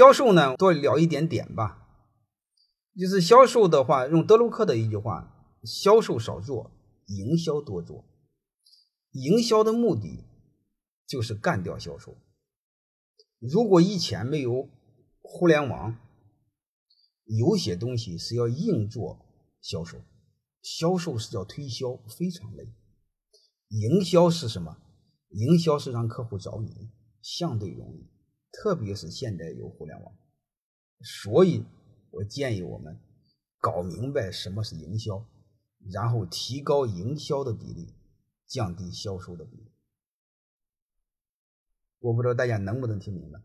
销售呢，多聊一点点吧。就是销售的话，用德鲁克的一句话：“销售少做，营销多做。”营销的目的就是干掉销售。如果以前没有互联网，有些东西是要硬做销售，销售是叫推销，非常累。营销是什么？营销是让客户找你，相对容易，特别是现在有互联网，所以我建议我们搞明白什么是营销，然后提高营销的比例，降低销售的比例。我不知道大家能不能听明白。